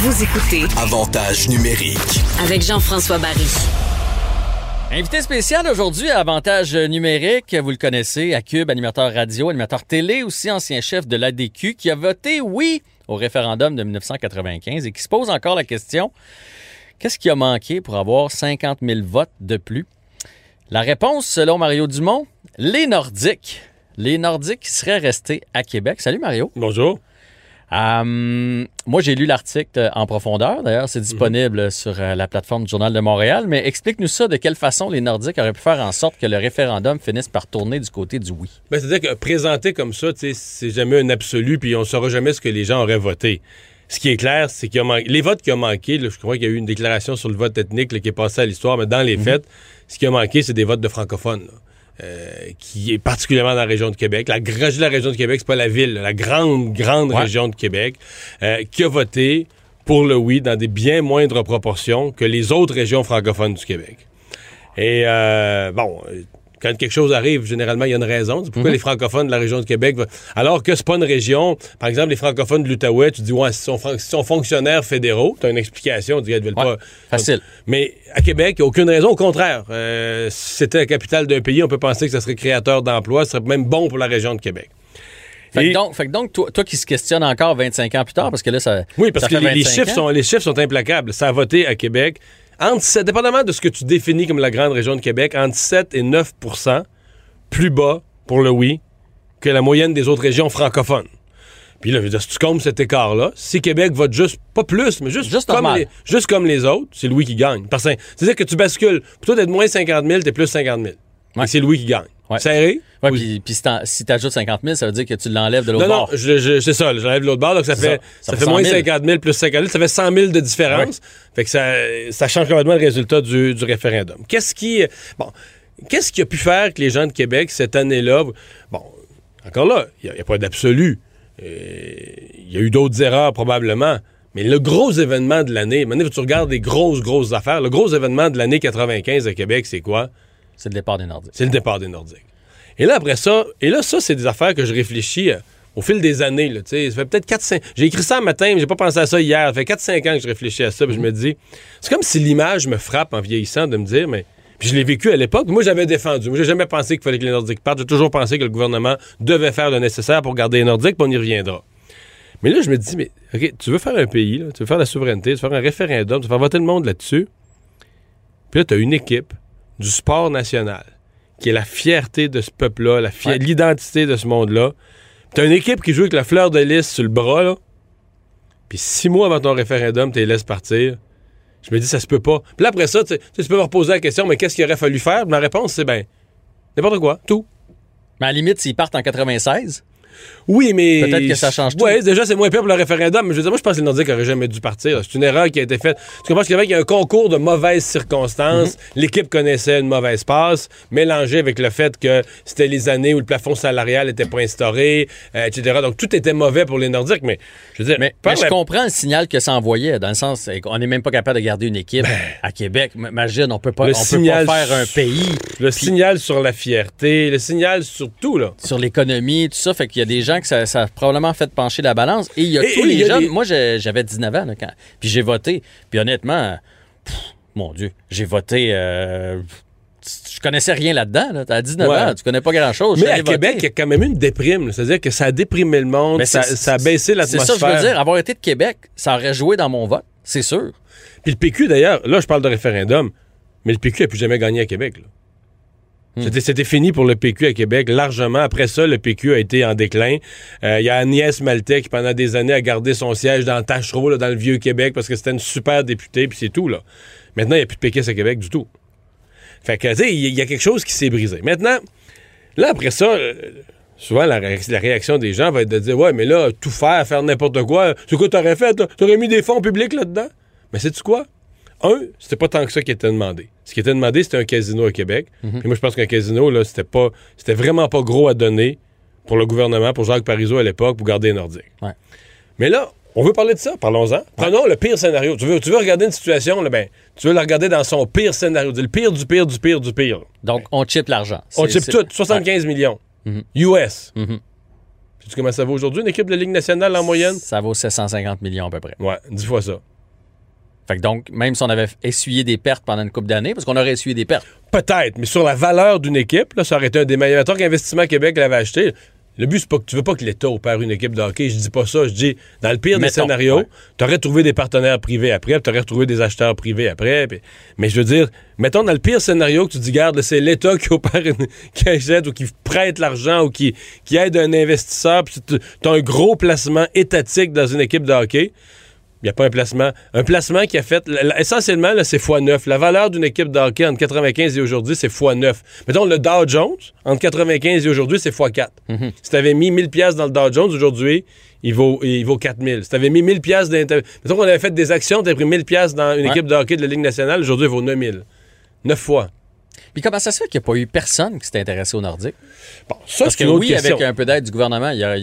Vous écoutez Avantage numérique. avec Jean-François Barry. Invité spécial aujourd'hui à Avantage numérique, vous le connaissez, à Cube, animateur radio, animateur télé, aussi ancien chef de l'ADQ, qui a voté oui au référendum de 1995 et qui se pose encore la question, qu'est-ce qui a manqué pour avoir 50 000 votes de plus? La réponse, selon Mario Dumont, les Nordiques. Les Nordiques qui seraient restés à Québec. Salut Mario. Bonjour. Euh, moi, j'ai lu l'article en profondeur. D'ailleurs, c'est disponible sur euh, la plateforme du Journal de Montréal. Mais explique-nous ça, de quelle façon les Nordiques auraient pu faire en sorte que le référendum finisse par tourner du côté du oui. Ben, C'est-à-dire que présenté comme ça, c'est jamais un absolu, puis on ne saura jamais ce que les gens auraient voté. Ce qui est clair, c'est qu'il y a man- les votes qui ont manqué, là, je crois qu'il y a eu une déclaration sur le vote ethnique là, qui est passée à l'histoire, mais dans les faits, ce qui a manqué, c'est des votes de francophones. là. Euh, qui est particulièrement dans la région de Québec. La, la région de Québec, c'est pas la ville, la grande, grande Ouais. région de Québec, euh, qui a voté pour le oui dans des bien moindres proportions que les autres régions francophones du Québec. Et euh, bon, quand quelque chose arrive, généralement, il y a une raison. C'est pourquoi les francophones de la région de Québec, alors que c'est pas une région, par exemple, les francophones de l'Outaouais, tu dis, ouais, ils sont, sont fonctionnaires fédéraux, tu as une explication, tu dis, ils veulent Ouais, pas. facile. Mais à Québec, il n'y a aucune raison. Au contraire, euh, si c'était la capitale d'un pays, on peut penser que ça serait créateur d'emplois, ce serait même bon pour la région de Québec. Fait Et- que donc, fait que donc toi, toi qui se questionne encore 25 ans plus tard, parce que là, ça. Oui, parce ça que les, les 25 chiffres sont, les chiffres sont implacables. Ça a voté à Québec, entre, sept- dépendamment de ce que tu définis comme la grande région de Québec, entre 7 et 9% plus bas pour le oui que la moyenne des autres régions francophones. Puis là, je veux dire, si tu comptes cet écart-là, si Québec vote juste, pas plus, mais juste, Juste comme, normal. les, juste comme les autres, c'est Louis qui gagne. C'est-à-dire que tu bascules. Plutôt d'être moins 50 000, t'es plus 50 000. Ouais. C'est Louis qui gagne. Ouais. Serré? Ouais, Oui. puis, puis si si t'ajoutes 50 000, ça veut dire que tu l'enlèves de l'autre Non, non, bord. je, je- c'est ça, j'enlève l'autre barre, donc ça fait, ça. ça Ça fait moins 100 000. 50 000 plus 50 000, ça fait 100 000 de différence. Fait que ça, ça change complètement le résultat du, du référendum. Qu'est-ce qui, bon, qu'est-ce qui a pu faire que les gens de Québec, cette année-là, bon, encore là, il n'y a, pas d'absolu. Euh, Il y a eu d'autres erreurs probablement. Mais le gros événement de l'année, maintenant, tu regardes des grosses, grosses affaires? Le gros événement de l'année 95 à Québec, c'est quoi? C'est le départ des Nordiques. C'est le départ des Nordiques. Et là, après ça, et là, ça, c'est des affaires que je réfléchis euh, au fil des années. Ça fait peut-être 4-5... J'ai écrit ça un matin, mais j'ai pas pensé à ça hier. Ça fait 4-5 ans que je réfléchis à ça, puis je me dis... C'est comme si l'image me frappe en vieillissant de me dire, mais... Puis je l'ai vécu à l'époque. Moi, j'avais défendu. Moi, j'ai jamais pensé qu'il fallait que les Nordiques partent. J'ai toujours pensé que le gouvernement devait faire le nécessaire pour garder les Nordiques, puis on y reviendra. Mais là, je me dis, mais OK, tu veux faire un pays, tu veux faire la souveraineté, tu veux faire un référendum, tu veux faire voter le monde là-dessus. Puis là, tu as une équipe du sport national qui est la fierté de ce peuple-là, la fier- Ouais. l'identité de ce monde-là. Tu as une équipe qui joue avec la fleur de lys sur le bras, là. Puis six mois avant ton référendum, tu les laisses partir. Je me dis, ça se peut pas. Puis là, après ça, tu sais, tu sais, tu peux me reposer la question, mais qu'est-ce qu'il aurait fallu faire? Ma réponse, c'est ben, n'importe quoi, tout. Mais à la limite, s'ils partent en 96, Oui, mais. Peut-être que ça change tout. Oui, déjà, c'est moins pire pour le référendum. Mais je veux dire, moi, je pense que les Nordiques n'auraient jamais dû partir. C'est une erreur qui a été faite. Tu comprends qu'il y a un concours de mauvaises circonstances. Mhm. L'équipe connaissait une mauvaise passe, mélangée avec le fait que c'était les années où le plafond salarial n'était pas instauré, euh, etc. Donc, tout était mauvais pour les Nordiques. Mais, je veux dire, Mais, je la- comprends le signal que ça envoyait, dans le sens qu'on n'est même pas capable de garder une équipe à Québec. Imagine, on peut pas, Ben, Le on signal- peut pas faire un pays le signal sur la fierté, le signal sur tout, là. sur l'économie, tout ça. Fait qu'il y a des gens que ça, ça a probablement fait pencher la balance. Et il y a Et- tous et les jeunes. des- Moi, j'avais 19 ans, là, quand, puis j'ai voté. Puis honnêtement, pff, mon Dieu, j'ai voté. euh, je connaissais rien là-dedans. Là. T'as 19 Ouais. ans, tu connais pas grand-chose. Mais à Québec, il y a quand même une déprime. C'est-à-dire que ça a déprimé le monde, ça, c'est- ça a baissé C'est l'atmosphère. ça, que je veux dire. Avoir été de Québec, ça aurait joué dans mon vote, c'est sûr. Puis le PQ, d'ailleurs, là, je parle de référendum, mais le PQ n'a plus jamais gagné à Québec. là. C'était- fini pour le PQ à Québec, largement. Après ça, le PQ a été en déclin. Euh, Il y a Agnès Maltais qui, pendant des années, a gardé son siège dans Tachereau, dans le Vieux-Québec, parce que c'était une super députée, puis c'est tout. là. Maintenant, il n'y a plus de péquistes à Québec du tout. Fait que, tu sais, il y, a quelque chose qui s'est brisé. Maintenant, là, après ça, euh, souvent, la, ré- la réaction des gens va être de dire Ouais, mais là, tout faire, faire n'importe quoi, c'est quoi t'aurais fait? T'aurais mis des fonds publics là-dedans? Mais sais-tu quoi? Un, c'était pas tant que ça qui était demandé. Ce qui était demandé, c'était un casino à Québec. Puis moi, je pense qu'un casino, là, c'était pas. C'était vraiment pas gros à donner pour le gouvernement, pour Jacques Parizeau à l'époque, pour garder les Nordiques. Ouais. Mais là, on veut parler de ça, parlons-en. Prenons le pire scénario. Tu veux, tu veux regarder une situation, là, ben, tu veux la regarder dans son pire scénario. Le pire du pire du pire du pire. Donc, on chip l'argent. On chip tout, 75 millions. Mhm. US. Mhm. sais-tu comment ça vaut aujourd'hui, une équipe de la Ligue nationale en moyenne? Ça vaut 750 millions à peu près. Ouais, dix fois ça. Fait que donc, même si on avait essuyé des pertes pendant une couple d'années, parce qu'on aurait essuyé des pertes. Peut-être, mais sur la valeur d'une équipe, là, ça aurait été un des meilleurs. Tant qu'Investissement Québec l'avait acheté, le but, c'est pas que tu veux pas que l'État opère une équipe de hockey. Je dis pas ça. Je dis, dans le pire des scénarios, ouais. tu aurais trouvé des partenaires privés après, tu aurais trouvé des acheteurs privés après. mais je veux dire, mettons dans le pire scénario que tu dis, garde, c'est l'État qui opère, une- qui achète ou qui prête l'argent ou qui, qui aide un investisseur, puis tu as un gros placement étatique dans une équipe de hockey. Il n'y a pas un placement. Un placement qui a fait. Essentiellement, c'est x9. La valeur d'une équipe de hockey entre 95 et aujourd'hui, c'est x9. Mettons, le Dow Jones, entre 95 et aujourd'hui, c'est x4. Si tu avais mis 1000 pièces dans le Dow Jones, aujourd'hui, il vaut, il vaut 4000. Si tu avais mis 1000 pièces Mettons qu'on avait fait des actions, tu avais pris 1000 pièces dans une Ouais. équipe de hockey de la Ligue nationale, aujourd'hui, il vaut 9000. 9 fois. Puis comment ça se fait qu'il n'y a pas eu personne qui s'est intéressé au Nordique? Bon, ça, Parce que une autre oui, question. avec un peu d'aide du gouvernement, il y a.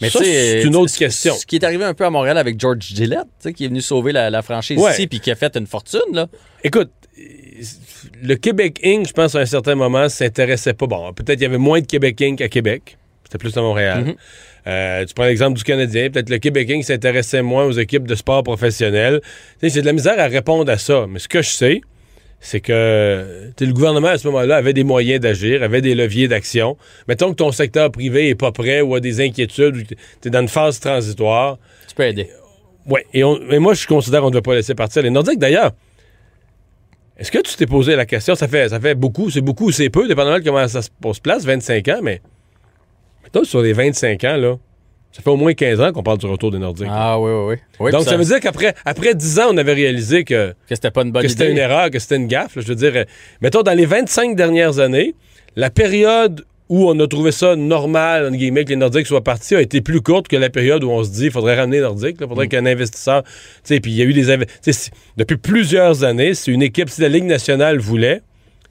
Mais Ça, c'est une autre question. Ce qui est arrivé un peu à Montréal avec George Gillette, qui est venu sauver la, la franchise Ouais. ici puis qui a fait une fortune, là. Écoute, le Québec Inc., je pense, à un certain moment, s'intéressait pas. Bon, peut-être il y avait moins de Québec Inc. à Québec. C'était plus à Montréal. Mhm. Euh, tu prends l'exemple du Canadien. Peut-être le Québec Inc. s'intéressait moins aux équipes de sport sais, J'ai de la misère à répondre à ça. Mais ce que je sais, c'est que le gouvernement, à ce moment-là, avait des moyens d'agir, avait des leviers d'action. Mettons que ton secteur privé est pas prêt ou a des inquiétudes, ou que tu es dans une phase transitoire. Tu peux aider. Oui, et, on- et moi, je considère qu'on ne doit pas laisser partir les Nordiques. D'ailleurs, est-ce que tu t'es posé la question, ça fait, ça fait beaucoup, c'est beaucoup ou c'est peu, dépendamment de comment ça se place, 25 ans, mais mettons sur les 25 ans, là, ça fait au moins 15 ans qu'on parle du retour des Nordiques. Ah oui, oui, oui. Oui, Donc, ça, veut dire qu'après après 10 ans, on avait réalisé que, que c'était pas une bonne que c'était une erreur, que c'était une gaffe. là. je veux dire, euh, mettons, dans les 25 dernières années, la période où on a trouvé ça normal, entre guillemets, que les Nordiques soient partis, a été plus courte que la période où on se dit il faudrait ramener les Nordiques, il faudrait qu'un investisseur. Tu sais, puis il y a eu des. Depuis plusieurs années, si une équipe, si la Ligue nationale voulait,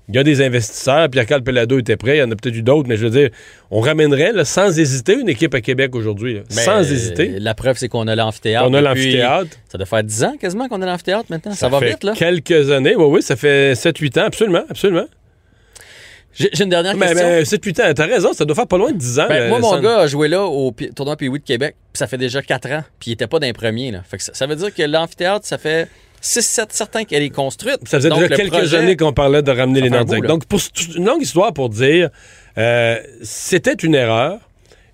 il y a des investisseurs, Pierre-Carl Pelado était prêt, il y en a peut-être eu d'autres, mais je veux dire, on ramènerait là, sans hésiter une équipe à Québec aujourd'hui. Ben, sans euh, hésiter. La preuve, c'est qu'on a l'amphithéâtre. On a l'amphithéâtre. Ça doit faire 10 ans quasiment qu'on a l'amphithéâtre maintenant. Ça, va fait vite, là. quelques années. Oui, oui, ça fait 7-8 ans, absolument, absolument. J'ai une dernière Mais, question. mais 7-8 ans, t'as raison, ça doit faire pas loin de 10 ans. Ben, moi, mon gars a joué là au tournoi Pee de Québec, puis ça fait déjà 4 ans, puis il était pas d'un premier. Là. Fait que ça, ça veut dire que l'amphithéâtre, ça fait 6-7 certains qu'elle est construite. Ça faisait Donc, déjà quelques projet- années qu'on parlait de ramener les Nordiques. Donc, pour une longue histoire pour dire, euh, c'était une erreur.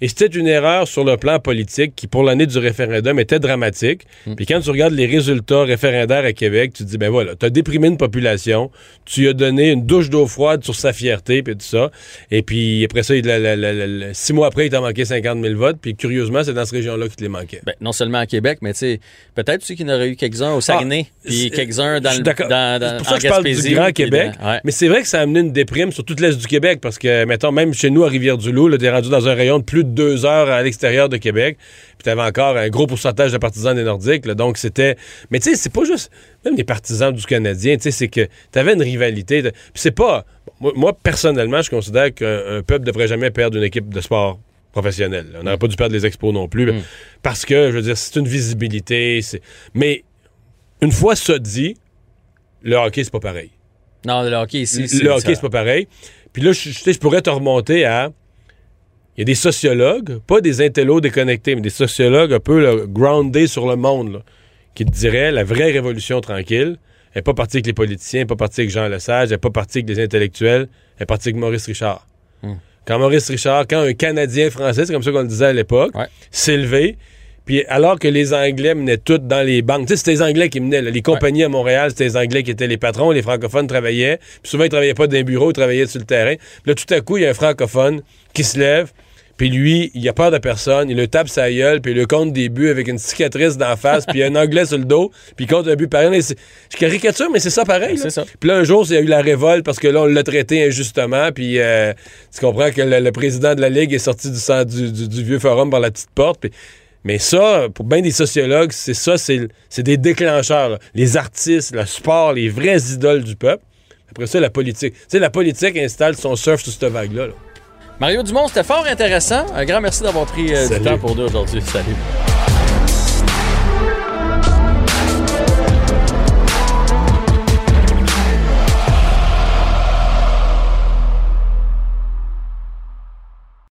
Et c'était une erreur sur le plan politique qui, pour l'année du référendum, était dramatique. Hmm. Puis quand tu regardes les résultats référendaires à Québec, tu te dis, ben voilà, tu as déprimé une population, tu as donné une douche d'eau froide sur sa fierté, puis tout ça. Et puis après ça, il- la- la- la- la- la- six mois après, il t'a manqué 50 000 votes. Puis curieusement, c'est dans cette région-là qu'il te les manquait. Ben, non seulement à Québec, mais tu sais, peut-être qu'il y en aurait eu quelques-uns au Saguenay, puis quelques-uns dans le dans, dans- C'est pour ça que je parle du Grand Québec. dans- ouais. Mais c'est vrai que ça a amené une déprime sur toute l'Est du Québec parce que, mettons, même chez nous, à Rivière-du-Loup, t'es rendu dans un rayon de plus de deux heures à l'extérieur de Québec. Puis t'avais encore un gros pourcentage de partisans des Nordiques. là. donc c'était. Mais tu sais, c'est pas juste. Même les partisans du Canadien, tu sais, c'est que t'avais une rivalité. Puis c'est pas. moi, personnellement, je considère qu'un un peuple devrait jamais perdre une équipe de sport professionnelle. On n'aurait pas dû perdre les expos non plus. Mm. Parce que, je veux dire, c'est une visibilité. c'est- Mais une fois ça dit, le hockey, c'est pas pareil. Non, le hockey ici, Le hockey, c'est pas pareil. Puis là, je, je sais, je pourrais te remonter à. Il y a des sociologues, pas des intellos déconnectés, mais des sociologues un peu là, groundés sur le monde, là, qui te diraient la vraie révolution tranquille elle n'est pas partie avec les politiciens, elle n'est pas partie avec Jean Lesage, elle n'est pas partie avec les intellectuels, elle est partie avec Maurice Richard. Hmm. Quand Maurice Richard, quand un Canadien français, c'est comme ça qu'on le disait à l'époque, Ouais. s'est levé, puis alors que les Anglais menaient tout dans les banques, tu sais, c'était les Anglais qui menaient, là. les compagnies à Montréal, c'était les Anglais qui étaient les patrons, les francophones travaillaient, puis souvent ils travaillaient pas dans un bureau, ils travaillaient sur le terrain. Puis là, tout à coup, il y a un francophone qui se lève, puis lui, il a peur de personne, il le tape sa gueule, puis il le compte des buts avec une cicatrice d'en face, puis un anglais sur le dos, puis il compte un but pareil. Je caricature, mais c'est ça pareil. C'est ça. Puis là, un jour, il y a eu la révolte parce que là, on l'a traité injustement, puis euh, tu comprends que le, le président de la Ligue est sorti du, du, du- du vieux forum par la petite porte, puis- mais ça, pour bien des sociologues, c'est ça, c'est des déclencheurs. là. Les artistes, le sport, les vraies idoles du peuple. Après ça, la politique. Tu sais, la politique installe son surf sur cette vague-là. là. Mario Dumont, c'était fort intéressant. Un grand merci d'avoir pris euh, du temps pour nous aujourd'hui. Salut.